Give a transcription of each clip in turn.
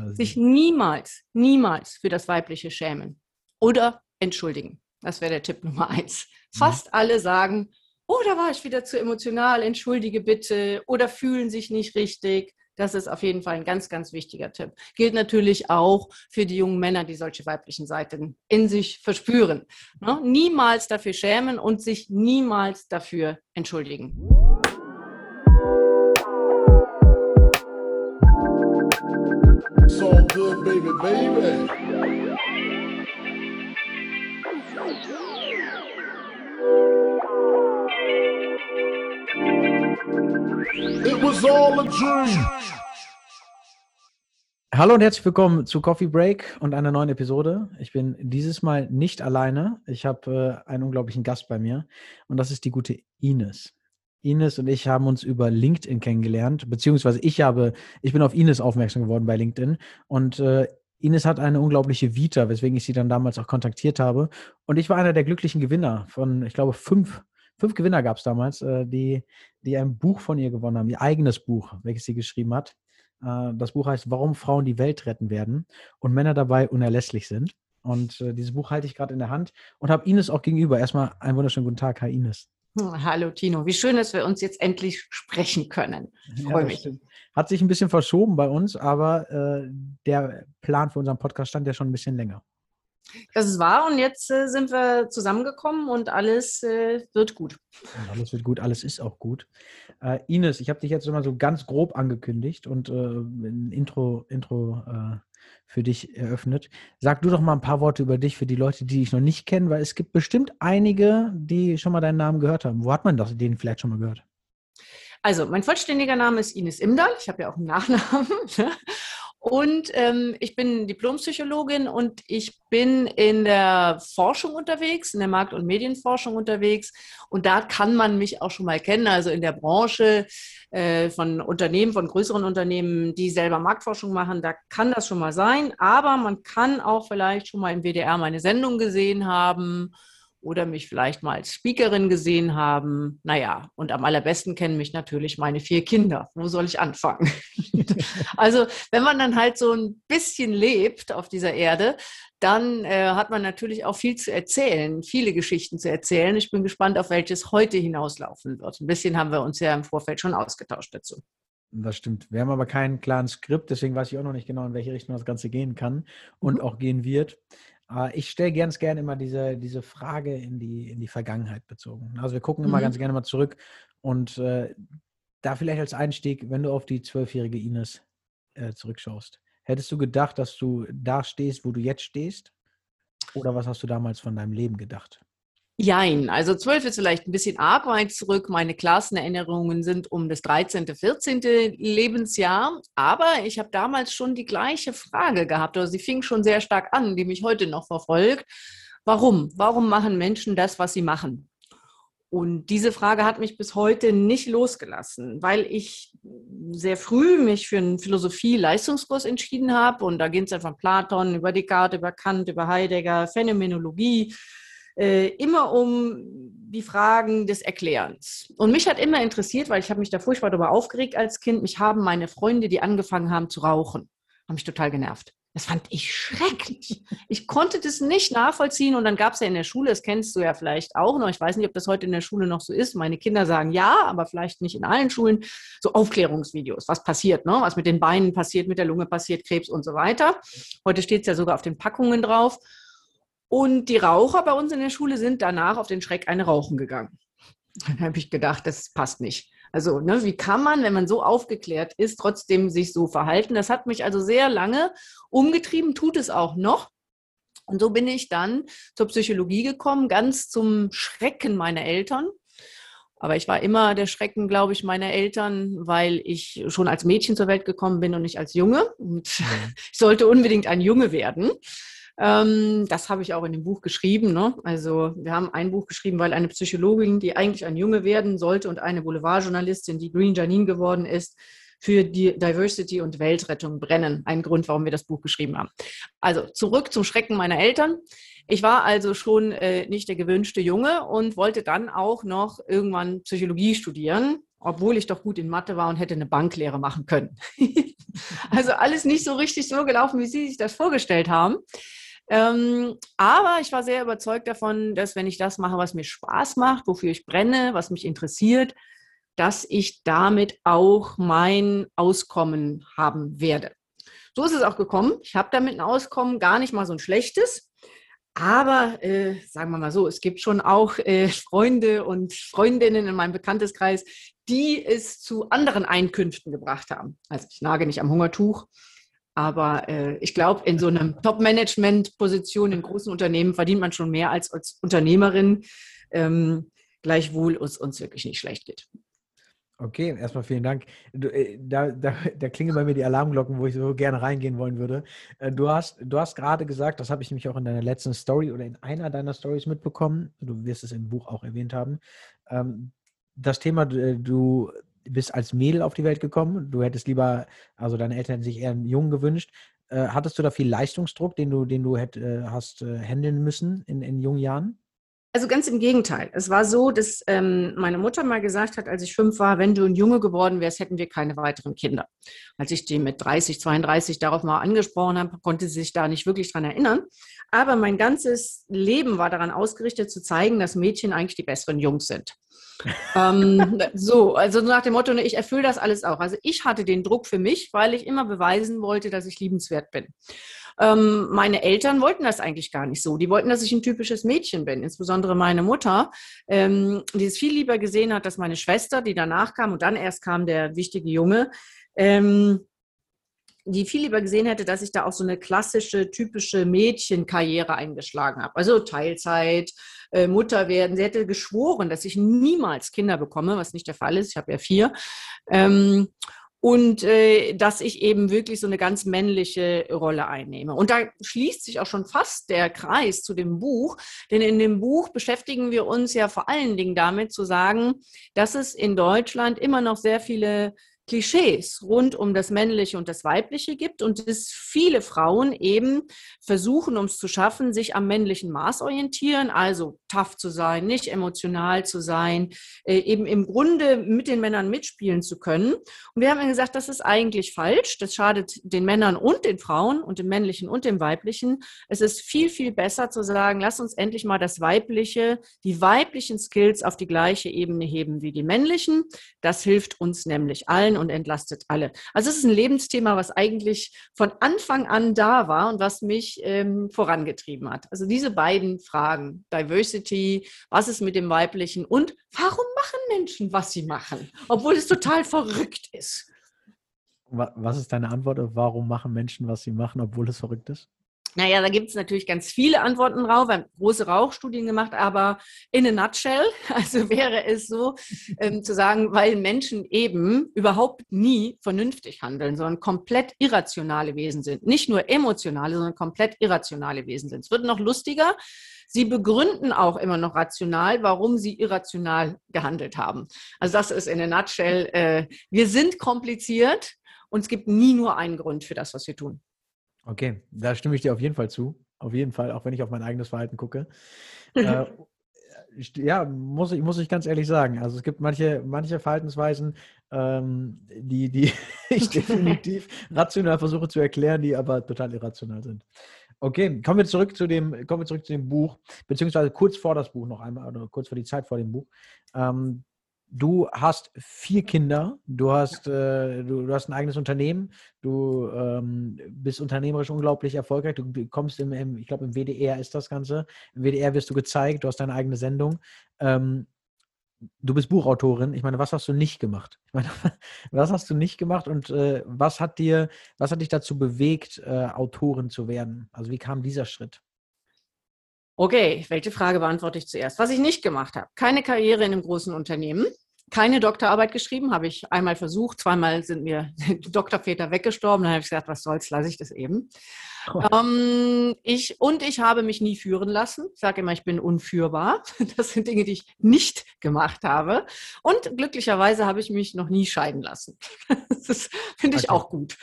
Also. Sich niemals, niemals für das Weibliche schämen oder entschuldigen. Das wäre der Tipp Nummer eins. Mhm. Fast mhm. alle sagen, oh, da war ich wieder zu emotional, entschuldige bitte oder fühlen sich nicht richtig. Das ist auf jeden Fall ein ganz, ganz wichtiger Tipp. Gilt natürlich auch für die jungen Männer, die solche weiblichen Seiten in sich verspüren. Ne? Niemals dafür schämen und sich niemals dafür entschuldigen. Baby. It was all a dream. Hallo und herzlich willkommen zu Coffee Break und einer neuen Episode. Ich bin dieses Mal nicht alleine. Ich habe äh, einen unglaublichen Gast bei mir und das ist die gute Ines. Ines und ich haben uns über LinkedIn kennengelernt, beziehungsweise ich habe, ich bin auf Ines aufmerksam geworden bei LinkedIn und äh, Ines hat eine unglaubliche Vita, weswegen ich sie dann damals auch kontaktiert habe. Und ich war einer der glücklichen Gewinner von, ich glaube, fünf, fünf Gewinner gab es damals, äh, die, die ein Buch von ihr gewonnen haben, ihr eigenes Buch, welches sie geschrieben hat. Äh, das Buch heißt Warum Frauen die Welt retten werden und Männer dabei unerlässlich sind. Und äh, dieses Buch halte ich gerade in der Hand und habe Ines auch gegenüber. Erstmal einen wunderschönen guten Tag, Hi Ines. Hm, hallo Tino, wie schön, dass wir uns jetzt endlich sprechen können. Ich freue ja, mich. Stimmt. Hat sich ein bisschen verschoben bei uns, aber äh, der Plan für unseren Podcast stand ja schon ein bisschen länger. Das ist wahr und jetzt äh, sind wir zusammengekommen und alles äh, wird gut. Und alles wird gut, alles ist auch gut. Äh, Ines, ich habe dich jetzt immer so ganz grob angekündigt und äh, ein Intro, Intro äh, für dich eröffnet. Sag du doch mal ein paar Worte über dich für die Leute, die dich noch nicht kennen, weil es gibt bestimmt einige, die schon mal deinen Namen gehört haben. Wo hat man das, den vielleicht schon mal gehört? Also, mein vollständiger Name ist Ines Imdahl. Ich habe ja auch einen Nachnamen. Und ähm, ich bin Diplompsychologin und ich bin in der Forschung unterwegs, in der Markt- und Medienforschung unterwegs. Und da kann man mich auch schon mal kennen, also in der Branche äh, von Unternehmen, von größeren Unternehmen, die selber Marktforschung machen. Da kann das schon mal sein. Aber man kann auch vielleicht schon mal im WDR meine Sendung gesehen haben oder mich vielleicht mal als Speakerin gesehen haben. Naja, und am allerbesten kennen mich natürlich meine vier Kinder. Wo soll ich anfangen? also, wenn man dann halt so ein bisschen lebt auf dieser Erde, dann äh, hat man natürlich auch viel zu erzählen, viele Geschichten zu erzählen. Ich bin gespannt, auf welches heute hinauslaufen wird. Ein bisschen haben wir uns ja im Vorfeld schon ausgetauscht dazu. Das stimmt. Wir haben aber keinen klaren Skript, deswegen weiß ich auch noch nicht genau, in welche Richtung das Ganze gehen kann und mhm. auch gehen wird. Äh, ich stelle ganz gerne immer diese, diese Frage in die, in die Vergangenheit bezogen. Also wir gucken immer mhm. ganz gerne mal zurück und äh, da vielleicht als Einstieg, wenn du auf die zwölfjährige Ines äh, zurückschaust, hättest du gedacht, dass du da stehst, wo du jetzt stehst? Oder was hast du damals von deinem Leben gedacht? Jein, also zwölf ist vielleicht ein bisschen arg weit zurück. Meine Klassenerinnerungen sind um das 13., 14. Lebensjahr. Aber ich habe damals schon die gleiche Frage gehabt, oder sie fing schon sehr stark an, die mich heute noch verfolgt. Warum? Warum machen Menschen das, was sie machen? Und diese Frage hat mich bis heute nicht losgelassen, weil ich sehr früh mich für einen Philosophie-Leistungskurs entschieden habe. Und da ging es ja von Platon über Descartes, über Kant, über Heidegger, Phänomenologie äh, immer um die Fragen des Erklärens. Und mich hat immer interessiert, weil ich habe mich da furchtbar darüber aufgeregt als Kind, mich haben meine Freunde, die angefangen haben zu rauchen, haben mich total genervt. Das fand ich schrecklich. Ich konnte das nicht nachvollziehen. Und dann gab es ja in der Schule, das kennst du ja vielleicht auch noch, ich weiß nicht, ob das heute in der Schule noch so ist. Meine Kinder sagen ja, aber vielleicht nicht in allen Schulen, so Aufklärungsvideos, was passiert, ne? was mit den Beinen passiert, mit der Lunge passiert, Krebs und so weiter. Heute steht es ja sogar auf den Packungen drauf. Und die Raucher bei uns in der Schule sind danach auf den Schreck eine rauchen gegangen. Dann habe ich gedacht, das passt nicht. Also, ne, wie kann man, wenn man so aufgeklärt ist, trotzdem sich so verhalten? Das hat mich also sehr lange umgetrieben, tut es auch noch. Und so bin ich dann zur Psychologie gekommen, ganz zum Schrecken meiner Eltern. Aber ich war immer der Schrecken, glaube ich, meiner Eltern, weil ich schon als Mädchen zur Welt gekommen bin und nicht als Junge. Und ich sollte unbedingt ein Junge werden. Ähm, das habe ich auch in dem Buch geschrieben. Ne? Also wir haben ein Buch geschrieben, weil eine Psychologin, die eigentlich ein Junge werden sollte und eine Boulevardjournalistin, die Green Janine geworden ist, für die Diversity und Weltrettung brennen. Ein Grund, warum wir das Buch geschrieben haben. Also zurück zum Schrecken meiner Eltern. Ich war also schon äh, nicht der gewünschte Junge und wollte dann auch noch irgendwann Psychologie studieren, obwohl ich doch gut in Mathe war und hätte eine Banklehre machen können. also alles nicht so richtig so gelaufen, wie Sie sich das vorgestellt haben. Ähm, aber ich war sehr überzeugt davon, dass wenn ich das mache, was mir Spaß macht, wofür ich brenne, was mich interessiert, dass ich damit auch mein Auskommen haben werde. So ist es auch gekommen. Ich habe damit ein Auskommen, gar nicht mal so ein schlechtes. Aber äh, sagen wir mal so, es gibt schon auch äh, Freunde und Freundinnen in meinem Bekannteskreis, die es zu anderen Einkünften gebracht haben. Also ich nage nicht am Hungertuch, aber äh, ich glaube, in so einer Top-Management-Position in großen Unternehmen verdient man schon mehr als als Unternehmerin, ähm, gleichwohl es uns wirklich nicht schlecht geht. Okay, erstmal vielen Dank. Du, äh, da, da, da klingen bei mir die Alarmglocken, wo ich so gerne reingehen wollen würde. Äh, du hast, du hast gerade gesagt, das habe ich nämlich auch in deiner letzten Story oder in einer deiner Stories mitbekommen, du wirst es im Buch auch erwähnt haben, ähm, das Thema, äh, du bist als Mädel auf die Welt gekommen, du hättest lieber, also deine Eltern hätten sich eher einen Jungen gewünscht. Hattest du da viel Leistungsdruck, den du, den du hätt, hast handeln müssen in, in jungen Jahren? Also ganz im Gegenteil. Es war so, dass ähm, meine Mutter mal gesagt hat, als ich fünf war, wenn du ein Junge geworden wärst, hätten wir keine weiteren Kinder. Als ich die mit 30, 32 darauf mal angesprochen habe, konnte sie sich da nicht wirklich dran erinnern. Aber mein ganzes Leben war daran ausgerichtet, zu zeigen, dass Mädchen eigentlich die besseren Jungs sind. ähm, so, also nach dem Motto, ich erfülle das alles auch. Also ich hatte den Druck für mich, weil ich immer beweisen wollte, dass ich liebenswert bin. Ähm, meine Eltern wollten das eigentlich gar nicht so. Die wollten, dass ich ein typisches Mädchen bin, insbesondere meine Mutter, ähm, die es viel lieber gesehen hat, dass meine Schwester, die danach kam und dann erst kam der wichtige Junge, ähm, die viel lieber gesehen hätte, dass ich da auch so eine klassische, typische Mädchenkarriere eingeschlagen habe. Also Teilzeit, äh, Mutter werden. Sie hätte geschworen, dass ich niemals Kinder bekomme, was nicht der Fall ist. Ich habe ja vier. Ähm, und äh, dass ich eben wirklich so eine ganz männliche Rolle einnehme. Und da schließt sich auch schon fast der Kreis zu dem Buch, denn in dem Buch beschäftigen wir uns ja vor allen Dingen damit zu sagen, dass es in Deutschland immer noch sehr viele Klischees rund um das Männliche und das Weibliche gibt und es viele Frauen eben versuchen, um es zu schaffen, sich am männlichen Maß orientieren, also tough zu sein, nicht emotional zu sein, äh, eben im Grunde mit den Männern mitspielen zu können. Und wir haben gesagt, das ist eigentlich falsch. Das schadet den Männern und den Frauen und dem männlichen und dem weiblichen. Es ist viel, viel besser zu sagen, lass uns endlich mal das Weibliche, die weiblichen Skills auf die gleiche Ebene heben wie die männlichen. Das hilft uns nämlich allen und entlastet alle. Also es ist ein Lebensthema, was eigentlich von Anfang an da war und was mich ähm, vorangetrieben hat. Also diese beiden Fragen, Diversity, was ist mit dem Weiblichen und warum machen Menschen, was sie machen, obwohl es total verrückt ist. Was ist deine Antwort warum machen Menschen, was sie machen, obwohl es verrückt ist? Naja, da gibt es natürlich ganz viele Antworten drauf. Wir haben große Rauchstudien gemacht, aber in a nutshell, also wäre es so ähm, zu sagen, weil Menschen eben überhaupt nie vernünftig handeln, sondern komplett irrationale Wesen sind. Nicht nur emotionale, sondern komplett irrationale Wesen sind. Es wird noch lustiger. Sie begründen auch immer noch rational, warum sie irrational gehandelt haben. Also das ist in a nutshell, äh, wir sind kompliziert und es gibt nie nur einen Grund für das, was wir tun. Okay, da stimme ich dir auf jeden Fall zu. Auf jeden Fall, auch wenn ich auf mein eigenes Verhalten gucke. äh, ja, muss ich, muss ich ganz ehrlich sagen. Also es gibt manche, manche Verhaltensweisen, ähm, die, die ich definitiv rational versuche zu erklären, die aber total irrational sind. Okay, kommen wir zurück zu dem, kommen wir zurück zu dem Buch, beziehungsweise kurz vor das Buch noch einmal, oder kurz vor die Zeit vor dem Buch. Ähm, du hast vier Kinder, du hast, äh, du, du, hast ein eigenes Unternehmen, du ähm, bist unternehmerisch unglaublich erfolgreich, du kommst im, im ich glaube im WDR ist das Ganze, im WDR wirst du gezeigt, du hast deine eigene Sendung. Ähm, du bist Buchautorin. Ich meine, was hast du nicht gemacht? Ich meine, was hast du nicht gemacht und äh, was hat dir, was hat dich dazu bewegt, äh, Autorin zu werden? Also wie kam dieser Schritt? Okay, welche Frage beantworte ich zuerst? Was ich nicht gemacht habe. Keine Karriere in einem großen Unternehmen. Keine Doktorarbeit geschrieben, habe ich einmal versucht, zweimal sind mir Doktorväter weggestorben, dann habe ich gesagt, was soll's, lasse ich das eben. Oh. Ähm, ich, und ich habe mich nie führen lassen. Ich sage immer, ich bin unführbar. Das sind Dinge, die ich nicht gemacht habe. Und glücklicherweise habe ich mich noch nie scheiden lassen. Das finde ich okay. auch gut.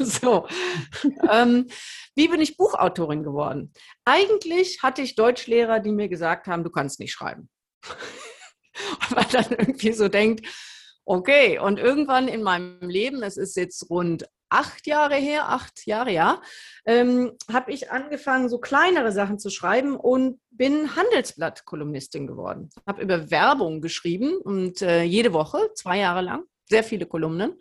so. ähm, wie bin ich Buchautorin geworden? Eigentlich hatte ich Deutschlehrer, die mir gesagt haben, du kannst nicht schreiben. Und man dann irgendwie so denkt, okay, und irgendwann in meinem Leben, es ist jetzt rund acht Jahre her, acht Jahre, ja, ähm, habe ich angefangen, so kleinere Sachen zu schreiben und bin Handelsblatt-Kolumnistin geworden. Habe über Werbung geschrieben und äh, jede Woche, zwei Jahre lang, sehr viele Kolumnen.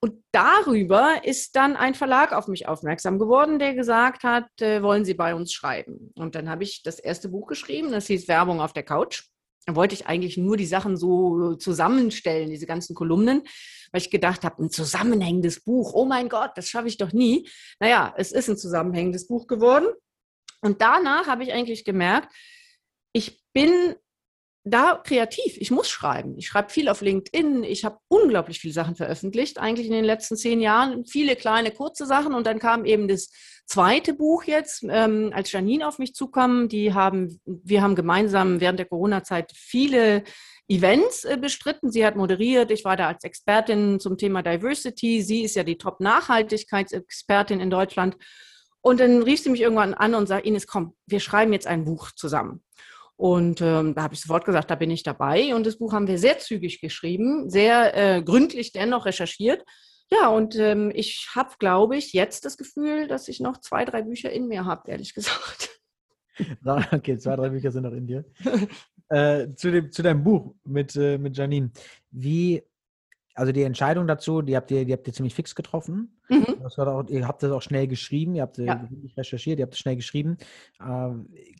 Und darüber ist dann ein Verlag auf mich aufmerksam geworden, der gesagt hat, äh, wollen Sie bei uns schreiben? Und dann habe ich das erste Buch geschrieben, das hieß Werbung auf der Couch. Da wollte ich eigentlich nur die Sachen so zusammenstellen, diese ganzen Kolumnen, weil ich gedacht habe, ein zusammenhängendes Buch, oh mein Gott, das schaffe ich doch nie. Naja, es ist ein zusammenhängendes Buch geworden. Und danach habe ich eigentlich gemerkt, ich bin da kreativ. Ich muss schreiben. Ich schreibe viel auf LinkedIn. Ich habe unglaublich viele Sachen veröffentlicht, eigentlich in den letzten zehn Jahren. Viele kleine, kurze Sachen. Und dann kam eben das zweite Buch jetzt, ähm, als Janine auf mich zukam. Die haben, wir haben gemeinsam während der Corona-Zeit viele Events äh, bestritten. Sie hat moderiert. Ich war da als Expertin zum Thema Diversity. Sie ist ja die Top-Nachhaltigkeitsexpertin in Deutschland. Und dann rief sie mich irgendwann an und sagte, Ines, komm, wir schreiben jetzt ein Buch zusammen. Und ähm, da habe ich sofort gesagt, da bin ich dabei. Und das Buch haben wir sehr zügig geschrieben, sehr äh, gründlich dennoch recherchiert. Ja, und ähm, ich habe, glaube ich, jetzt das Gefühl, dass ich noch zwei, drei Bücher in mir habe, ehrlich gesagt. Okay, zwei, drei Bücher sind noch in dir. äh, zu, dem, zu deinem Buch mit, äh, mit Janine. Wie also die Entscheidung dazu, die habt ihr, die habt ihr ziemlich fix getroffen. Mhm. Auch, ihr habt das auch schnell geschrieben, ihr habt äh, ja. recherchiert, ihr habt es schnell geschrieben. Äh,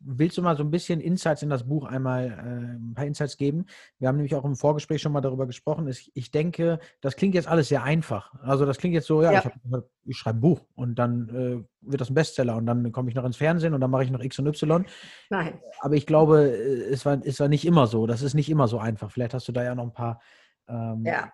willst du mal so ein bisschen Insights in das Buch einmal, äh, ein paar Insights geben? Wir haben nämlich auch im Vorgespräch schon mal darüber gesprochen. Ich, ich denke, das klingt jetzt alles sehr einfach. Also das klingt jetzt so, ja, ja. ich, ich schreibe ein Buch und dann äh, wird das ein Bestseller und dann komme ich noch ins Fernsehen und dann mache ich noch X und Y. Nein. Aber ich glaube, äh, es war, es war nicht immer so. Das ist nicht immer so einfach. Vielleicht hast du da ja noch ein paar ähm, ja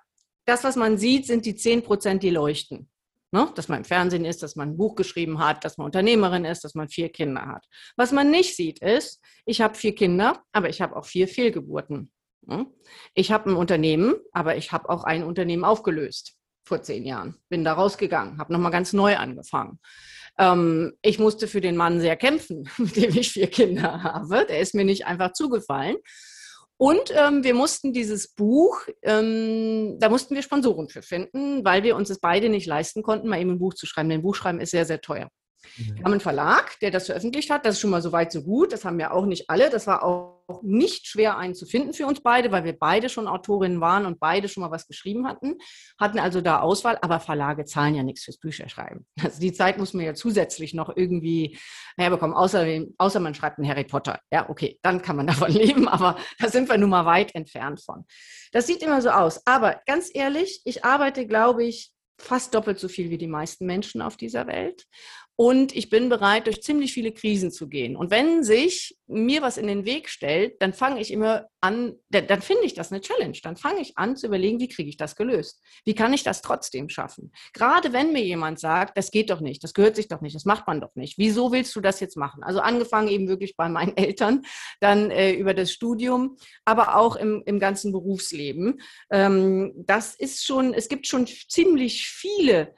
das, was man sieht, sind die 10 Prozent, die leuchten. Ne? Dass man im Fernsehen ist, dass man ein Buch geschrieben hat, dass man Unternehmerin ist, dass man vier Kinder hat. Was man nicht sieht, ist, ich habe vier Kinder, aber ich habe auch vier Fehlgeburten. Ne? Ich habe ein Unternehmen, aber ich habe auch ein Unternehmen aufgelöst vor zehn Jahren. Bin da rausgegangen, habe nochmal ganz neu angefangen. Ähm, ich musste für den Mann sehr kämpfen, mit dem ich vier Kinder habe. Der ist mir nicht einfach zugefallen. Und ähm, wir mussten dieses Buch, ähm, da mussten wir Sponsoren für finden, weil wir uns es beide nicht leisten konnten, mal eben ein Buch zu schreiben. Denn Buchschreiben ist sehr, sehr teuer. Wir haben einen Verlag, der das veröffentlicht hat. Das ist schon mal so weit, so gut. Das haben ja auch nicht alle. Das war auch nicht schwer, einen zu finden für uns beide, weil wir beide schon Autorinnen waren und beide schon mal was geschrieben hatten. Hatten also da Auswahl, aber Verlage zahlen ja nichts fürs Bücherschreiben. Also die Zeit muss man ja zusätzlich noch irgendwie herbekommen, außer, außer man schreibt einen Harry Potter. Ja, okay, dann kann man davon leben, aber da sind wir nun mal weit entfernt von. Das sieht immer so aus. Aber ganz ehrlich, ich arbeite, glaube ich, fast doppelt so viel wie die meisten Menschen auf dieser Welt und ich bin bereit, durch ziemlich viele Krisen zu gehen. Und wenn sich mir was in den Weg stellt, dann fange ich immer an, dann, dann finde ich das eine Challenge. Dann fange ich an zu überlegen, wie kriege ich das gelöst? Wie kann ich das trotzdem schaffen? Gerade wenn mir jemand sagt, das geht doch nicht, das gehört sich doch nicht, das macht man doch nicht. Wieso willst du das jetzt machen? Also angefangen eben wirklich bei meinen Eltern, dann äh, über das Studium, aber auch im, im ganzen Berufsleben. Ähm, das ist schon, es gibt schon ziemlich viele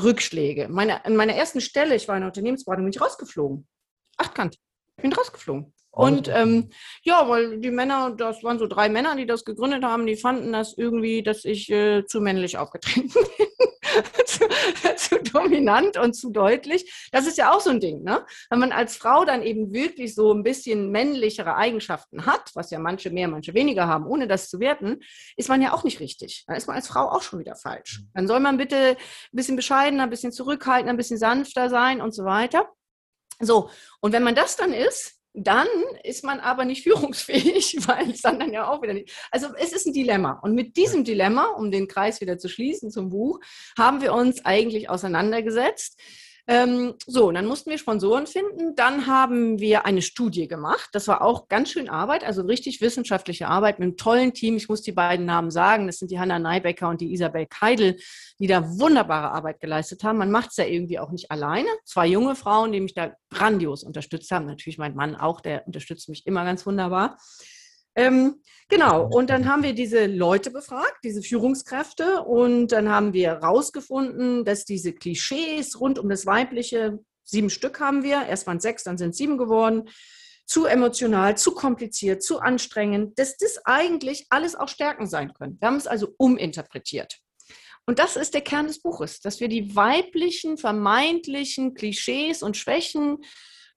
Rückschläge. Meine, an meiner ersten Stelle, ich war in der Unternehmensberatung, bin ich rausgeflogen. Achtkant. Ich bin rausgeflogen. Und ähm, ja, weil die Männer, das waren so drei Männer, die das gegründet haben, die fanden das irgendwie, dass ich äh, zu männlich aufgetreten bin. zu, zu, dominant und zu deutlich. Das ist ja auch so ein Ding, ne? Wenn man als Frau dann eben wirklich so ein bisschen männlichere Eigenschaften hat, was ja manche mehr, manche weniger haben, ohne das zu werten, ist man ja auch nicht richtig. Dann ist man als Frau auch schon wieder falsch. Mhm. Dann soll man bitte ein bisschen bescheidener, ein bisschen zurückhaltender, ein bisschen sanfter sein und so weiter. So, und wenn man das dann ist, dann ist man aber nicht führungsfähig, weil es dann, dann ja auch wieder nicht. Also es ist ein Dilemma. Und mit diesem Dilemma, um den Kreis wieder zu schließen zum Buch, haben wir uns eigentlich auseinandergesetzt. Ähm, so, dann mussten wir Sponsoren finden. Dann haben wir eine Studie gemacht. Das war auch ganz schön Arbeit, also richtig wissenschaftliche Arbeit mit einem tollen Team. Ich muss die beiden Namen sagen. Das sind die Hanna Neibecker und die Isabel Keidel, die da wunderbare Arbeit geleistet haben. Man macht es ja irgendwie auch nicht alleine. Zwei junge Frauen, die mich da grandios unterstützt haben. Natürlich mein Mann auch, der unterstützt mich immer ganz wunderbar. Ähm, genau, und dann haben wir diese Leute befragt, diese Führungskräfte, und dann haben wir herausgefunden, dass diese Klischees rund um das Weibliche, sieben Stück haben wir, erst waren sechs, dann sind sieben geworden, zu emotional, zu kompliziert, zu anstrengend, dass das eigentlich alles auch Stärken sein können. Wir haben es also uminterpretiert. Und das ist der Kern des Buches, dass wir die weiblichen, vermeintlichen Klischees und Schwächen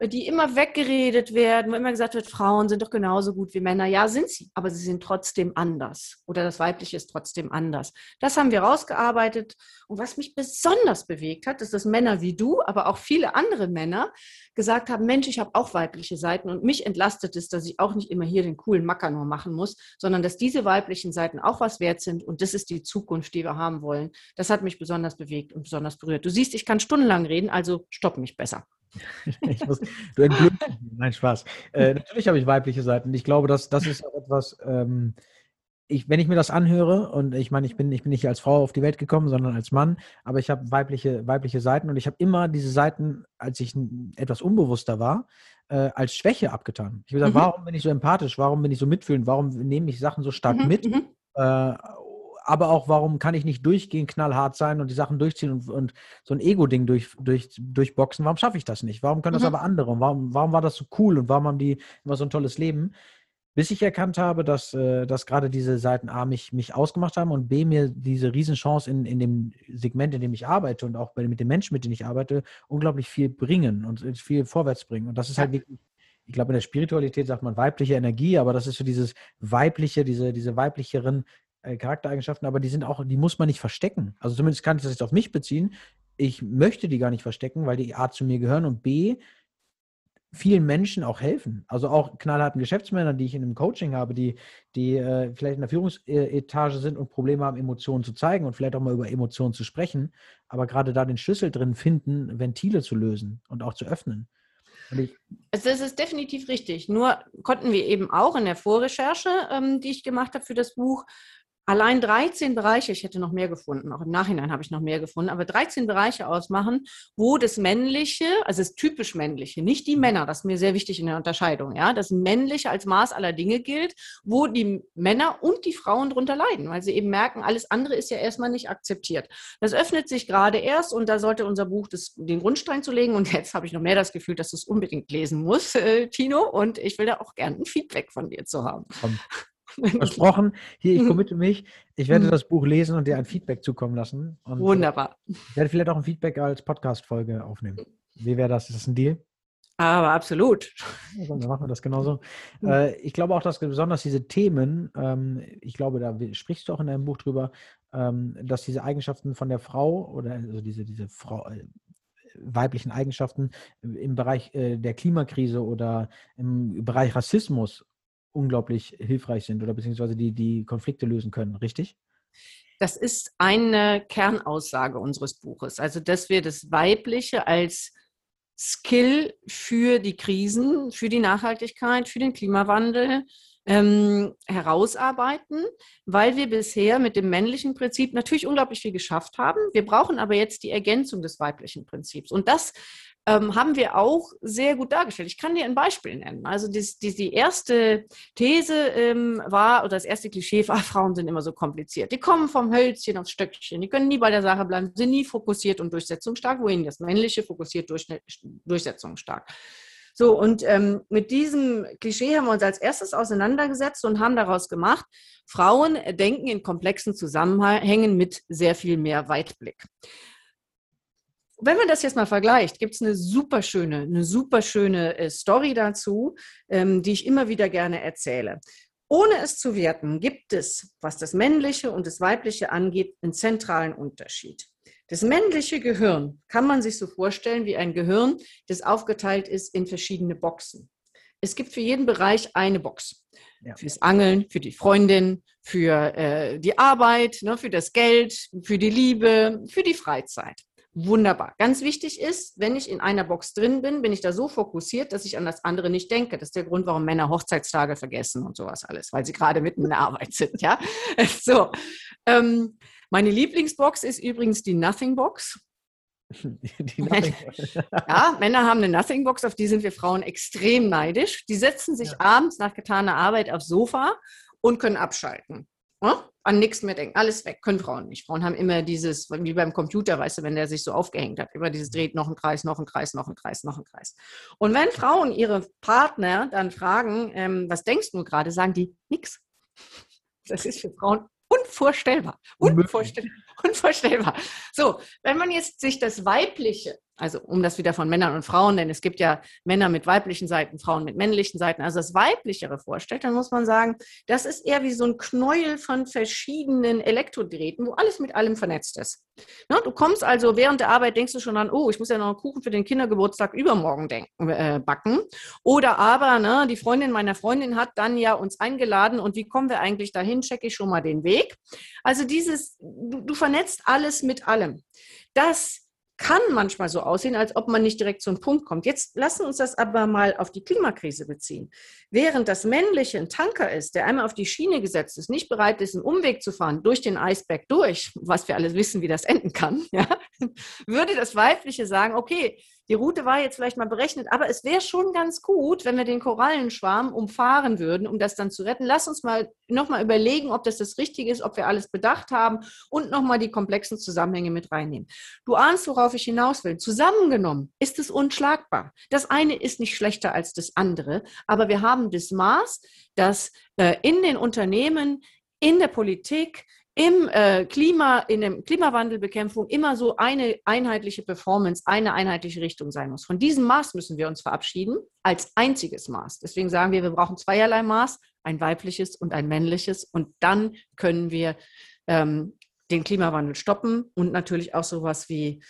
die immer weggeredet werden, wo immer gesagt wird, Frauen sind doch genauso gut wie Männer. Ja, sind sie, aber sie sind trotzdem anders. Oder das Weibliche ist trotzdem anders. Das haben wir rausgearbeitet. Und was mich besonders bewegt hat, ist, dass Männer wie du, aber auch viele andere Männer gesagt haben, Mensch, ich habe auch weibliche Seiten und mich entlastet es, dass ich auch nicht immer hier den coolen Macker nur machen muss, sondern dass diese weiblichen Seiten auch was wert sind und das ist die Zukunft, die wir haben wollen. Das hat mich besonders bewegt und besonders berührt. Du siehst, ich kann stundenlang reden, also stopp mich besser. muss, du entglückst Nein, Spaß. Äh, natürlich habe ich weibliche Seiten. Ich glaube, dass das ist auch etwas, ähm, ich, wenn ich mir das anhöre, und ich meine, ich bin, ich bin nicht als Frau auf die Welt gekommen, sondern als Mann, aber ich habe weibliche, weibliche Seiten und ich habe immer diese Seiten, als ich etwas unbewusster war, äh, als Schwäche abgetan. Ich habe gesagt, mhm. warum bin ich so empathisch, warum bin ich so mitfühlend, warum nehme ich Sachen so stark mhm. mit? Mhm. Äh, aber auch, warum kann ich nicht durchgehen, knallhart sein und die Sachen durchziehen und, und so ein Ego-Ding durch, durch, durchboxen? Warum schaffe ich das nicht? Warum können das mhm. aber andere? Und warum, warum war das so cool und warum haben die immer so ein tolles Leben? Bis ich erkannt habe, dass, äh, dass gerade diese Seiten A mich, mich ausgemacht haben und B mir diese Riesenchance in, in dem Segment, in dem ich arbeite und auch bei, mit den Menschen, mit denen ich arbeite, unglaublich viel bringen und viel vorwärts bringen. Und das ist halt wirklich ich glaube, in der Spiritualität sagt man weibliche Energie, aber das ist so dieses weibliche, diese, diese weiblicheren äh, Charaktereigenschaften, aber die sind auch, die muss man nicht verstecken. Also zumindest kann ich das jetzt auf mich beziehen. Ich möchte die gar nicht verstecken, weil die A zu mir gehören und B vielen Menschen auch helfen. Also auch knallharten Geschäftsmännern, die ich in einem Coaching habe, die, die äh, vielleicht in der Führungsetage sind und Probleme haben, Emotionen zu zeigen und vielleicht auch mal über Emotionen zu sprechen, aber gerade da den Schlüssel drin finden, Ventile zu lösen und auch zu öffnen. Also das ist definitiv richtig. Nur konnten wir eben auch in der Vorrecherche, ähm, die ich gemacht habe für das Buch, allein 13 Bereiche, ich hätte noch mehr gefunden, auch im Nachhinein habe ich noch mehr gefunden, aber 13 Bereiche ausmachen, wo das Männliche, also das typisch Männliche, nicht die Männer, das ist mir sehr wichtig in der Unterscheidung, ja, das Männliche als Maß aller Dinge gilt, wo die Männer und die Frauen drunter leiden, weil sie eben merken, alles andere ist ja erstmal nicht akzeptiert. Das öffnet sich gerade erst und da sollte unser Buch das, den Grundstein zu legen und jetzt habe ich noch mehr das Gefühl, dass du es unbedingt lesen musst, äh, Tino, und ich will da auch gerne ein Feedback von dir zu haben. Versprochen. Hier, ich committe mich. Ich werde mhm. das Buch lesen und dir ein Feedback zukommen lassen. Und äh, Wunderbar. Ich werde vielleicht auch ein Feedback als Podcast-Folge aufnehmen. Wie wäre das? Ist das ein Deal? Aber absolut. dann machen wir das genauso. Mhm. Äh, ich glaube auch, dass besonders diese Themen, ähm, ich glaube, da sprichst du auch in deinem Buch drüber, ähm, dass diese Eigenschaften von der Frau oder also diese, diese Frau, äh, weiblichen Eigenschaften im Bereich der Klimakrise oder im Bereich Rassismus unglaublich hilfreich sind oder beziehungsweise die, die Konflikte lösen können, richtig? Das ist eine Kernaussage unseres Buches. Also, dass wir das Weibliche als Skill für die Krisen, für die Nachhaltigkeit, für den Klimawandel ähm, herausarbeiten, weil wir bisher mit dem männlichen Prinzip natürlich unglaublich viel geschafft haben. Wir brauchen aber jetzt die Ergänzung des weiblichen Prinzips. Und das ähm, haben wir auch sehr gut dargestellt. Ich kann dir ein Beispiel nennen. Also die, die, die erste These ähm, war, oder das erste Klischee war, Frauen sind immer so kompliziert. Die kommen vom Hölzchen aufs Stöckchen, die können nie bei der Sache bleiben, sind nie fokussiert und durchsetzungsstark, wohin das männliche fokussiert, durch, durchsetzungsstark. So, und ähm, mit diesem Klischee haben wir uns als erstes auseinandergesetzt und haben daraus gemacht, Frauen denken in komplexen Zusammenhängen mit sehr viel mehr Weitblick wenn man das jetzt mal vergleicht, gibt es eine super schöne, eine super schöne äh, Story dazu, ähm, die ich immer wieder gerne erzähle. Ohne es zu werten, gibt es, was das Männliche und das Weibliche angeht, einen zentralen Unterschied. Das männliche Gehirn kann man sich so vorstellen wie ein Gehirn, das aufgeteilt ist in verschiedene Boxen. Es gibt für jeden Bereich eine Box. Ja. Fürs Angeln, für die Freundin, für äh, die Arbeit, ne, für das Geld, für die Liebe, für die Freizeit. Wunderbar. Ganz wichtig ist, wenn ich in einer Box drin bin, bin ich da so fokussiert, dass ich an das andere nicht denke. Das ist der Grund, warum Männer Hochzeitstage vergessen und sowas alles, weil sie gerade mitten in der Arbeit sind. Ja, so. Ähm, meine Lieblingsbox ist übrigens die Nothing Box. Die Nothing ja, Männer haben eine Nothing Box, auf die sind wir Frauen extrem neidisch. Die setzen sich ja. abends nach getaner Arbeit aufs Sofa und können abschalten. Ja? An nichts mehr denken, alles weg, können Frauen nicht. Frauen haben immer dieses, wie beim Computer, weißt du, wenn der sich so aufgehängt hat, immer dieses dreht noch ein Kreis, noch ein Kreis, noch ein Kreis, noch ein Kreis. Und wenn Frauen ihre Partner dann fragen, ähm, was denkst du gerade, sagen die nichts. Das ist für Frauen unvorstellbar. Unvorstellbar. Unvorstellbar. So, wenn man jetzt sich das Weibliche also um das wieder von Männern und Frauen, denn es gibt ja Männer mit weiblichen Seiten, Frauen mit männlichen Seiten, also das Weiblichere vorstellt, dann muss man sagen, das ist eher wie so ein Knäuel von verschiedenen Elektrodrähten, wo alles mit allem vernetzt ist. Ne, du kommst also während der Arbeit, denkst du schon an, oh, ich muss ja noch einen Kuchen für den Kindergeburtstag übermorgen denken, äh, backen. Oder aber, ne, die Freundin meiner Freundin hat dann ja uns eingeladen und wie kommen wir eigentlich dahin, checke ich schon mal den Weg. Also dieses, du, du vernetzt alles mit allem. Das kann manchmal so aussehen, als ob man nicht direkt zu einem Punkt kommt. Jetzt lassen uns das aber mal auf die Klimakrise beziehen. Während das männliche ein Tanker ist, der einmal auf die Schiene gesetzt ist, nicht bereit ist, einen Umweg zu fahren, durch den Eisberg durch, was wir alle wissen, wie das enden kann, ja, würde das weibliche sagen, okay, die Route war jetzt vielleicht mal berechnet, aber es wäre schon ganz gut, wenn wir den Korallenschwarm umfahren würden, um das dann zu retten. Lass uns mal nochmal überlegen, ob das das Richtige ist, ob wir alles bedacht haben und nochmal die komplexen Zusammenhänge mit reinnehmen. Du ahnst, worauf ich hinaus will. Zusammengenommen ist es unschlagbar. Das eine ist nicht schlechter als das andere, aber wir haben das Maß, dass äh, in den Unternehmen, in der Politik, im äh, Klima, in der Klimawandelbekämpfung immer so eine einheitliche Performance, eine einheitliche Richtung sein muss. Von diesem Maß müssen wir uns verabschieden als einziges Maß. Deswegen sagen wir, wir brauchen zweierlei Maß, ein weibliches und ein männliches. Und dann können wir ähm, den Klimawandel stoppen und natürlich auch sowas wie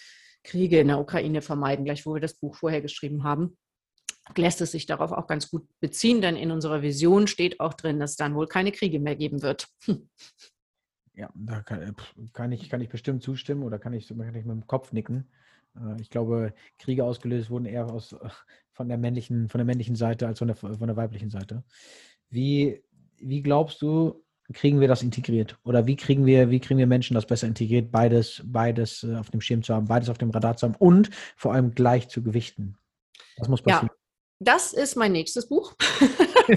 Kriege in der Ukraine vermeiden, gleich wo wir das Buch vorher geschrieben haben lässt es sich darauf auch ganz gut beziehen, denn in unserer Vision steht auch drin, dass es dann wohl keine Kriege mehr geben wird. Hm. Ja, da kann, äh, kann, ich, kann ich bestimmt zustimmen oder kann ich, kann ich mit dem Kopf nicken. Äh, ich glaube, Kriege ausgelöst wurden eher aus, äh, von, der männlichen, von der männlichen Seite als von der, von der weiblichen Seite. Wie, wie glaubst du, kriegen wir das integriert? Oder wie kriegen wir, wie kriegen wir Menschen das besser integriert, beides, beides auf dem Schirm zu haben, beides auf dem Radar zu haben und vor allem gleich zu gewichten? Was muss passieren? Ja. Das ist mein nächstes Buch.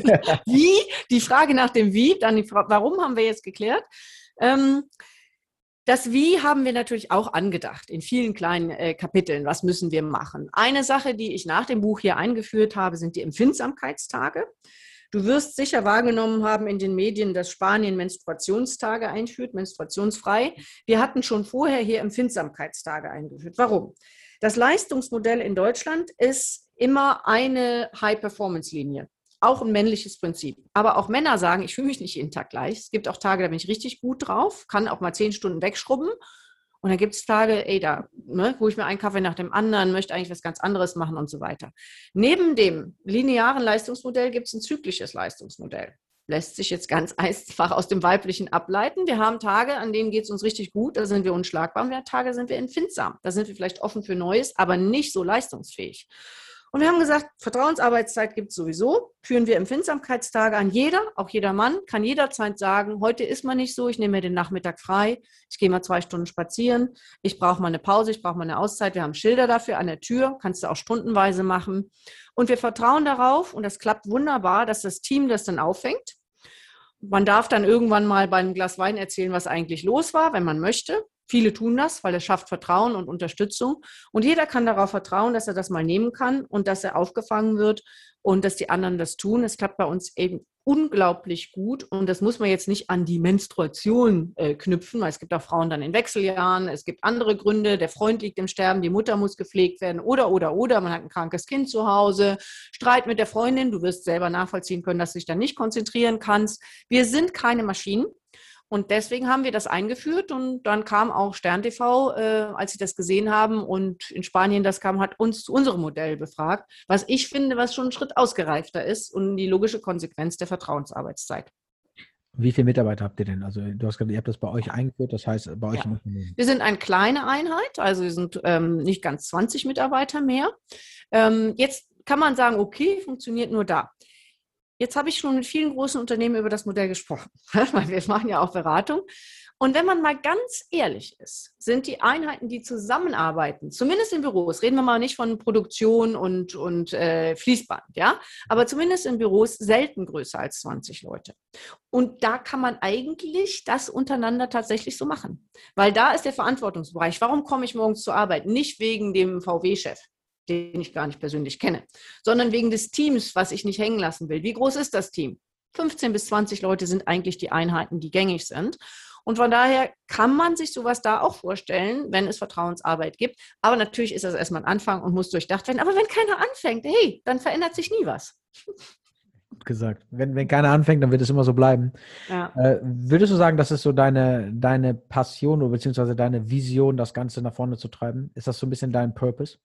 wie? Die Frage nach dem Wie, dann die Frage, warum haben wir jetzt geklärt. Ähm, das Wie haben wir natürlich auch angedacht in vielen kleinen äh, Kapiteln. Was müssen wir machen? Eine Sache, die ich nach dem Buch hier eingeführt habe, sind die Empfindsamkeitstage. Du wirst sicher wahrgenommen haben in den Medien, dass Spanien Menstruationstage einführt, menstruationsfrei. Wir hatten schon vorher hier Empfindsamkeitstage eingeführt. Warum? Das Leistungsmodell in Deutschland ist immer eine High-Performance-Linie auch ein männliches Prinzip. Aber auch Männer sagen, ich fühle mich nicht jeden Tag gleich. Es gibt auch Tage, da bin ich richtig gut drauf, kann auch mal zehn Stunden wegschrubben. Und dann gibt es Tage, ey, da, ne, wo ich mir einen Kaffee nach dem anderen, möchte eigentlich was ganz anderes machen und so weiter. Neben dem linearen Leistungsmodell gibt es ein zyklisches Leistungsmodell. Lässt sich jetzt ganz einfach aus dem Weiblichen ableiten. Wir haben Tage, an denen geht es uns richtig gut, da sind wir unschlagbar. Und wir haben Tage, sind wir empfindsam. Da sind wir vielleicht offen für Neues, aber nicht so leistungsfähig. Und wir haben gesagt, Vertrauensarbeitszeit gibt es sowieso, führen wir Empfindsamkeitstage an. Jeder, auch jeder Mann, kann jederzeit sagen, heute ist man nicht so, ich nehme mir den Nachmittag frei, ich gehe mal zwei Stunden spazieren, ich brauche mal eine Pause, ich brauche mal eine Auszeit. Wir haben Schilder dafür an der Tür, kannst du auch stundenweise machen. Und wir vertrauen darauf, und das klappt wunderbar, dass das Team das dann auffängt. Man darf dann irgendwann mal bei einem Glas Wein erzählen, was eigentlich los war, wenn man möchte. Viele tun das, weil es schafft Vertrauen und Unterstützung. Und jeder kann darauf vertrauen, dass er das mal nehmen kann und dass er aufgefangen wird und dass die anderen das tun. Es klappt bei uns eben unglaublich gut. Und das muss man jetzt nicht an die Menstruation äh, knüpfen, weil es gibt auch Frauen dann in Wechseljahren. Es gibt andere Gründe. Der Freund liegt im Sterben, die Mutter muss gepflegt werden oder, oder, oder. Man hat ein krankes Kind zu Hause, Streit mit der Freundin. Du wirst selber nachvollziehen können, dass du dich dann nicht konzentrieren kannst. Wir sind keine Maschinen. Und deswegen haben wir das eingeführt und dann kam auch Stern TV, äh, als sie das gesehen haben und in Spanien das kam, hat uns zu unserem Modell befragt, was ich finde, was schon ein Schritt ausgereifter ist und die logische Konsequenz der Vertrauensarbeitszeit. Wie viele Mitarbeiter habt ihr denn? Also du hast gesagt, ihr habt das bei euch eingeführt, das heißt bei euch ja. Wir sind eine kleine Einheit, also wir sind ähm, nicht ganz 20 Mitarbeiter mehr. Ähm, jetzt kann man sagen, okay, funktioniert nur da. Jetzt habe ich schon mit vielen großen Unternehmen über das Modell gesprochen, wir machen ja auch Beratung. Und wenn man mal ganz ehrlich ist, sind die Einheiten, die zusammenarbeiten, zumindest in Büros, reden wir mal nicht von Produktion und, und äh, Fließband, ja, aber zumindest in Büros selten größer als 20 Leute. Und da kann man eigentlich das untereinander tatsächlich so machen, weil da ist der Verantwortungsbereich. Warum komme ich morgens zur Arbeit? Nicht wegen dem VW-Chef, den ich gar nicht persönlich kenne, sondern wegen des Teams, was ich nicht hängen lassen will. Wie groß ist das Team? 15 bis 20 Leute sind eigentlich die Einheiten, die gängig sind. Und von daher kann man sich sowas da auch vorstellen, wenn es Vertrauensarbeit gibt. Aber natürlich ist das erstmal ein Anfang und muss durchdacht werden. Aber wenn keiner anfängt, hey, dann verändert sich nie was. Gut gesagt. Wenn, wenn keiner anfängt, dann wird es immer so bleiben. Ja. Äh, würdest du sagen, das ist so deine, deine Passion oder beziehungsweise deine Vision, das Ganze nach vorne zu treiben? Ist das so ein bisschen dein Purpose?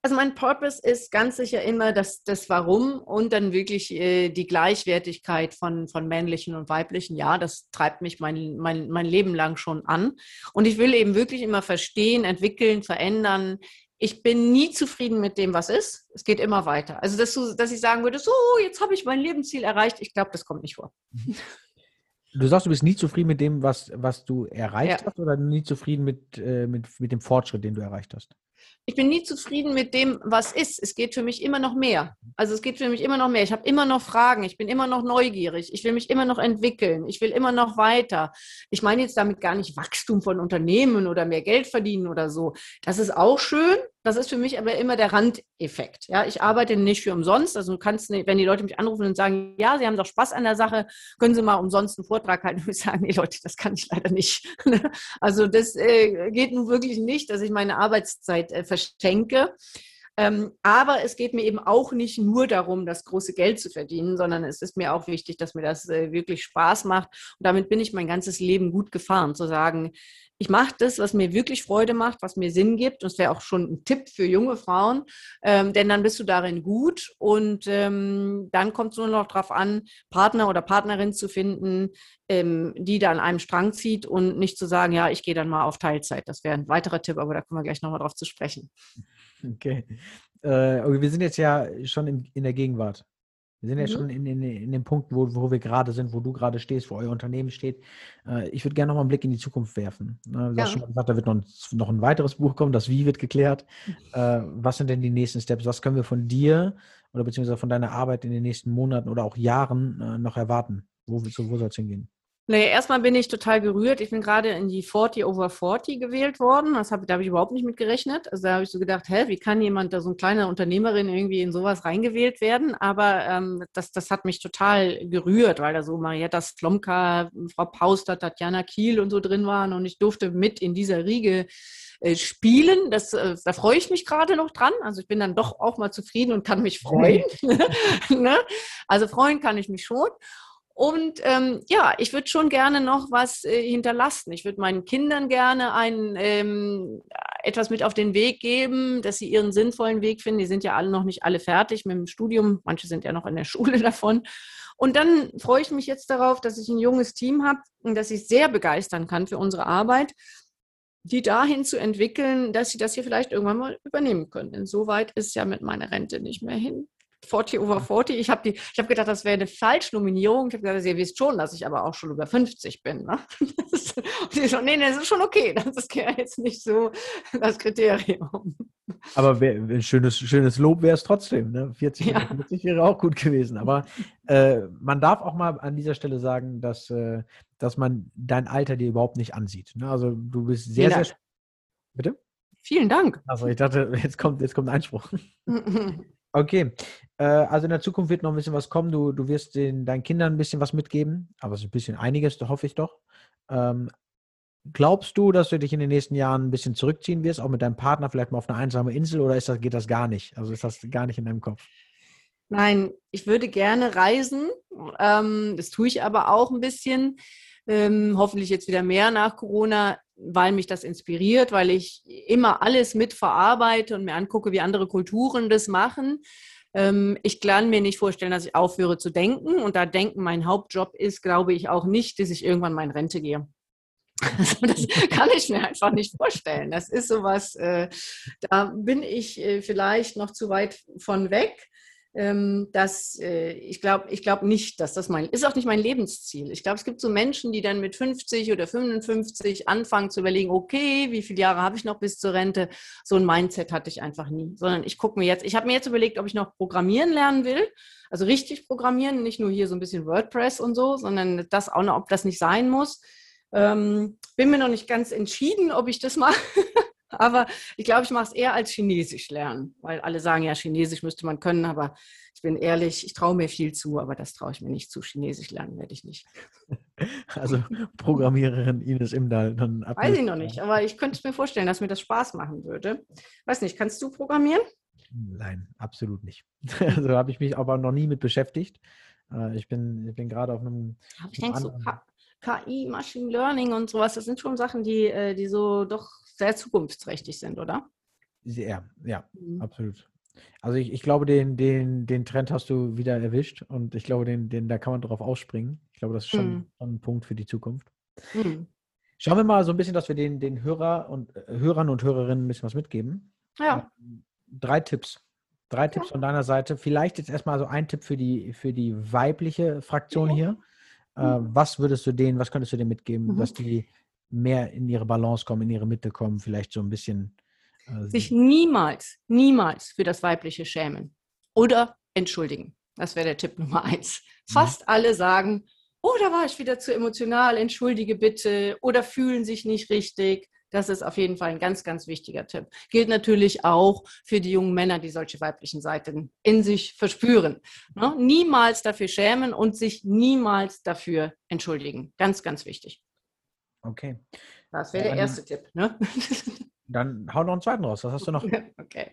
Also mein Purpose ist ganz sicher immer das, das Warum und dann wirklich äh, die Gleichwertigkeit von, von männlichen und weiblichen. Ja, das treibt mich mein, mein, mein Leben lang schon an. Und ich will eben wirklich immer verstehen, entwickeln, verändern. Ich bin nie zufrieden mit dem, was ist. Es geht immer weiter. Also, dass, du, dass ich sagen würde, so, jetzt habe ich mein Lebensziel erreicht. Ich glaube, das kommt nicht vor. Du sagst, du bist nie zufrieden mit dem, was, was du erreicht ja. hast oder nie zufrieden mit, äh, mit, mit dem Fortschritt, den du erreicht hast? Ich bin nie zufrieden mit dem, was ist. Es geht für mich immer noch mehr. Also es geht für mich immer noch mehr. Ich habe immer noch Fragen. Ich bin immer noch neugierig. Ich will mich immer noch entwickeln. Ich will immer noch weiter. Ich meine jetzt damit gar nicht Wachstum von Unternehmen oder mehr Geld verdienen oder so. Das ist auch schön. Das ist für mich aber immer der Randeffekt. Ja, ich arbeite nicht für umsonst. Also du kannst, wenn die Leute mich anrufen und sagen, ja, sie haben doch Spaß an der Sache, können Sie mal umsonst einen Vortrag halten und sagen, nee, Leute, das kann ich leider nicht. also das äh, geht nun wirklich nicht, dass ich meine Arbeitszeit äh, verschenke. Ähm, aber es geht mir eben auch nicht nur darum, das große Geld zu verdienen, sondern es ist mir auch wichtig, dass mir das äh, wirklich Spaß macht. Und damit bin ich mein ganzes Leben gut gefahren, zu sagen, ich mache das, was mir wirklich Freude macht, was mir Sinn gibt. Und es wäre auch schon ein Tipp für junge Frauen, ähm, denn dann bist du darin gut. Und ähm, dann kommt es nur noch darauf an, Partner oder Partnerin zu finden, ähm, die da an einem Strang zieht und nicht zu sagen, ja, ich gehe dann mal auf Teilzeit. Das wäre ein weiterer Tipp, aber da kommen wir gleich nochmal drauf zu sprechen. Okay. Äh, okay. Wir sind jetzt ja schon in, in der Gegenwart. Wir sind ja mhm. schon in, in, in dem Punkt, wo, wo wir gerade sind, wo du gerade stehst, wo euer Unternehmen steht. Äh, ich würde gerne noch mal einen Blick in die Zukunft werfen. Ne, du ja. hast schon mal gesagt, da wird noch ein, noch ein weiteres Buch kommen, das Wie wird geklärt. Äh, was sind denn die nächsten Steps? Was können wir von dir oder beziehungsweise von deiner Arbeit in den nächsten Monaten oder auch Jahren äh, noch erwarten? Wo, wo soll es hingehen? Naja, erstmal bin ich total gerührt. Ich bin gerade in die 40 over 40 gewählt worden. Das hab, da habe ich überhaupt nicht mit gerechnet. Also da habe ich so gedacht, hä, wie kann jemand, da so eine kleine Unternehmerin irgendwie in sowas reingewählt werden? Aber ähm, das, das hat mich total gerührt, weil da so Marietta Slomka, Frau Pauster, Tatjana Kiel und so drin waren und ich durfte mit in dieser Riege äh, spielen. Das, äh, da freue ich mich gerade noch dran. Also ich bin dann doch auch mal zufrieden und kann mich freuen. ne? Also freuen kann ich mich schon. Und ähm, ja, ich würde schon gerne noch was äh, hinterlassen. Ich würde meinen Kindern gerne ein, ähm, etwas mit auf den Weg geben, dass sie ihren sinnvollen Weg finden. Die sind ja alle noch nicht alle fertig mit dem Studium. Manche sind ja noch in der Schule davon. Und dann freue ich mich jetzt darauf, dass ich ein junges Team habe und dass ich sehr begeistern kann für unsere Arbeit, die dahin zu entwickeln, dass sie das hier vielleicht irgendwann mal übernehmen können. Insoweit ist ja mit meiner Rente nicht mehr hin. 40 over 40. Ich habe hab gedacht, das wäre eine Falschnominierung. Ich habe gesagt, ihr wisst schon, dass ich aber auch schon über 50 bin. Ne? und sie so, nee, nee, das ist schon okay. Das ist jetzt nicht so das Kriterium. Aber wär, ein schönes, schönes Lob wäre es trotzdem. Ne? 40 ja. 50 wäre auch gut gewesen. Aber äh, man darf auch mal an dieser Stelle sagen, dass, äh, dass man dein Alter dir überhaupt nicht ansieht. Ne? Also du bist sehr, sehr. Bitte? Vielen Dank. Also ich dachte, jetzt kommt, jetzt kommt ein Einspruch. Okay, äh, also in der Zukunft wird noch ein bisschen was kommen. Du, du wirst den, deinen Kindern ein bisschen was mitgeben, aber es ist ein bisschen einiges, hoffe ich doch. Ähm, glaubst du, dass du dich in den nächsten Jahren ein bisschen zurückziehen wirst, auch mit deinem Partner vielleicht mal auf eine einsame Insel oder ist das, geht das gar nicht? Also ist das gar nicht in deinem Kopf? Nein, ich würde gerne reisen. Ähm, das tue ich aber auch ein bisschen. Ähm, hoffentlich jetzt wieder mehr nach Corona weil mich das inspiriert, weil ich immer alles mit verarbeite und mir angucke, wie andere Kulturen das machen. Ähm, ich kann mir nicht vorstellen, dass ich aufhöre zu denken. Und da Denken mein Hauptjob ist, glaube ich auch nicht, dass ich irgendwann mal in Rente gehe. Also das kann ich mir einfach nicht vorstellen. Das ist sowas, äh, da bin ich äh, vielleicht noch zu weit von weg. Ähm, dass äh, ich glaube ich glaub nicht, dass das mein, ist auch nicht mein Lebensziel. Ich glaube, es gibt so Menschen, die dann mit 50 oder 55 anfangen zu überlegen, okay, wie viele Jahre habe ich noch bis zur Rente? So ein Mindset hatte ich einfach nie, sondern ich gucke mir jetzt, ich habe mir jetzt überlegt, ob ich noch programmieren lernen will, also richtig programmieren, nicht nur hier so ein bisschen WordPress und so, sondern das auch noch, ob das nicht sein muss. Ähm, bin mir noch nicht ganz entschieden, ob ich das mache. aber ich glaube, ich mache es eher als Chinesisch lernen, weil alle sagen ja, Chinesisch müsste man können, aber ich bin ehrlich, ich traue mir viel zu, aber das traue ich mir nicht zu. Chinesisch lernen werde ich nicht. Also Programmiererin Ines Imdahl. Dann Weiß ich noch nicht, aber ich könnte mir vorstellen, dass mir das Spaß machen würde. Weiß nicht, kannst du programmieren? Nein, absolut nicht. Also habe ich mich aber noch nie mit beschäftigt. Äh, ich bin, ich bin gerade auf einem. Ich denke so, KI, Machine Learning und sowas, das sind schon Sachen, die, äh, die so doch sehr zukunftsträchtig sind, oder? Sehr, ja, mhm. absolut. Also ich, ich glaube, den, den, den Trend hast du wieder erwischt und ich glaube, den, den, da kann man drauf ausspringen. Ich glaube, das ist schon, mhm. ein Punkt für die Zukunft. Mhm. Schauen wir mal so ein bisschen, dass wir den, den Hörer und, äh, Hörern und Hörerinnen ein bisschen was mitgeben. Ja. Ähm, drei Tipps. Drei ja. Tipps von deiner Seite. Vielleicht jetzt erstmal so ein Tipp für die, für die weibliche Fraktion ja. hier. Äh, mhm. was würdest du denen, was könntest du denen mitgeben, mhm. dass die mehr in ihre Balance kommen, in ihre Mitte kommen, vielleicht so ein bisschen. Äh, Sich niemals, niemals für das Weibliche schämen oder entschuldigen. Das wäre der Tipp Nummer eins. Mhm. Fast mhm. alle sagen, oh, da war ich wieder zu emotional, entschuldige bitte oder fühlen sich nicht richtig. Das ist auf jeden Fall ein ganz, ganz wichtiger Tipp. Gilt natürlich auch für die jungen Männer, die solche weiblichen Seiten in sich verspüren. Ne? Niemals dafür schämen und sich niemals dafür entschuldigen. Ganz, ganz wichtig. Okay. Das wäre der erste Tipp. Ne? Dann hau noch einen zweiten raus. Was hast du noch? Okay.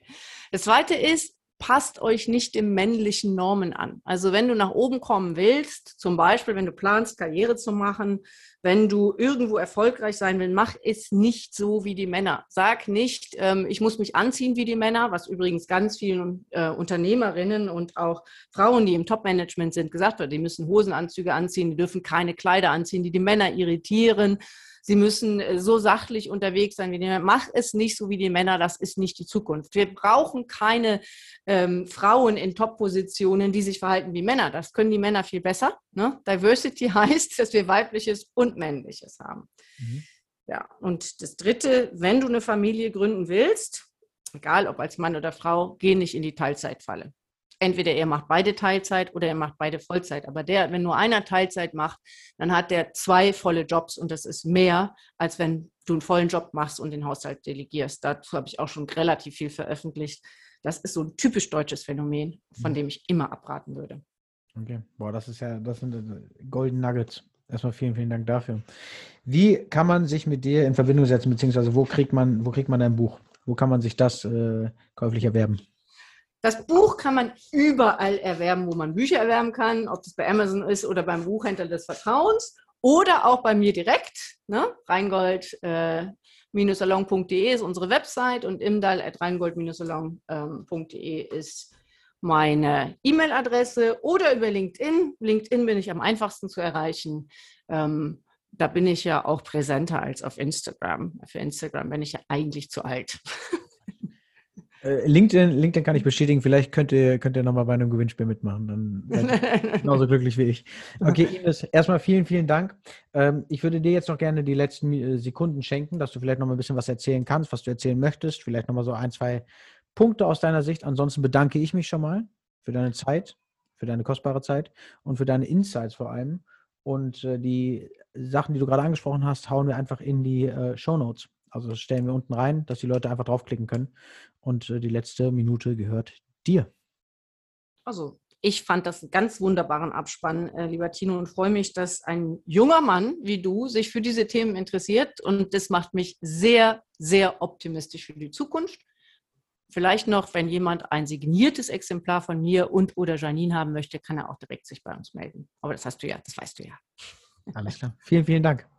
Das zweite ist, passt euch nicht den männlichen Normen an. Also wenn du nach oben kommen willst, zum Beispiel wenn du planst, Karriere zu machen, wenn du irgendwo erfolgreich sein willst, mach es nicht so wie die Männer. Sag nicht, ähm, ich muss mich anziehen wie die Männer, was übrigens ganz vielen äh, Unternehmerinnen und auch Frauen, die im Top-Management sind, gesagt wird, die müssen Hosenanzüge anziehen, die dürfen keine Kleider anziehen, die die Männer irritieren sie müssen äh, so sachlich unterwegs sein wie die Männer. Mach es nicht so wie die Männer, das ist nicht die Zukunft. Wir brauchen keine ähm, Frauen in Top-Positionen, die sich verhalten wie Männer. Das können die Männer viel besser. Ne? Diversity heißt, dass wir weibliches und männliches haben. Mhm. Ja, und das Dritte, wenn du eine Familie gründen willst, egal ob als Mann oder Frau, geh nicht in die Teilzeitfalle entweder er macht beide Teilzeit oder er macht beide Vollzeit. Aber der, wenn nur einer Teilzeit macht, dann hat der zwei volle Jobs und das ist mehr, als wenn du einen vollen Job machst und den Haushalt delegierst. Dazu habe ich auch schon relativ viel veröffentlicht. Das ist so ein typisch deutsches Phänomen, von mhm. dem ich immer abraten würde. Okay, boah, das ist ja, das sind äh, Golden Nuggets. Erstmal vielen, vielen Dank dafür. Wie kann man sich mit dir in Verbindung setzen, beziehungsweise wo kriegt man, wo kriegt man dein Buch? Wo kann man sich das äh, käuflich erwerben? Das Buch kann man überall erwerben, wo man Bücher erwerben kann, ob das bei Amazon ist oder beim Buchhändler des Vertrauens oder auch bei mir direkt. Ne? Reingold-salon.de ist unsere Website und imdal.reingold-salon.de ist meine E-Mail-Adresse oder über LinkedIn. LinkedIn bin ich am einfachsten zu erreichen. Ähm, da bin ich ja auch präsenter als auf Instagram. Für Instagram bin ich ja eigentlich zu alt. Äh, LinkedIn, LinkedIn kann ich bestätigen, vielleicht könnt ihr, könnt ihr nochmal bei einem Gewinnspiel mitmachen. Dann seid genauso glücklich wie ich. Okay, Ines, erstmal vielen, vielen Dank. Ähm, ich würde dir jetzt noch gerne die letzten äh, Sekunden schenken, dass du vielleicht noch mal ein bisschen was erzählen kannst, was du erzählen möchtest. Vielleicht noch mal so ein, zwei Punkte aus deiner Sicht. Ansonsten bedanke ich mich schon mal für deine Zeit, für deine kostbare Zeit und für deine Insights vor allem. Und äh, die Sachen, die du gerade angesprochen hast, hauen wir einfach in die Show Notes. Also das stellen wir unten rein, dass die Leute einfach draufklicken können. Und äh, die letzte Minute gehört dir. Also, ich fand das einen ganz wunderbaren Abspann, äh, lieber Tino, und freue mich, dass ein junger Mann wie du sich für diese Themen interessiert. Und das macht mich sehr, sehr optimistisch für die Zukunft. Vielleicht noch, wenn jemand ein signiertes Exemplar von mir und oder Janine haben möchte, kann er auch direkt sich bei uns melden. Aber das hast du ja, das weißt du ja. Alles klar. Vielen, vielen Dank.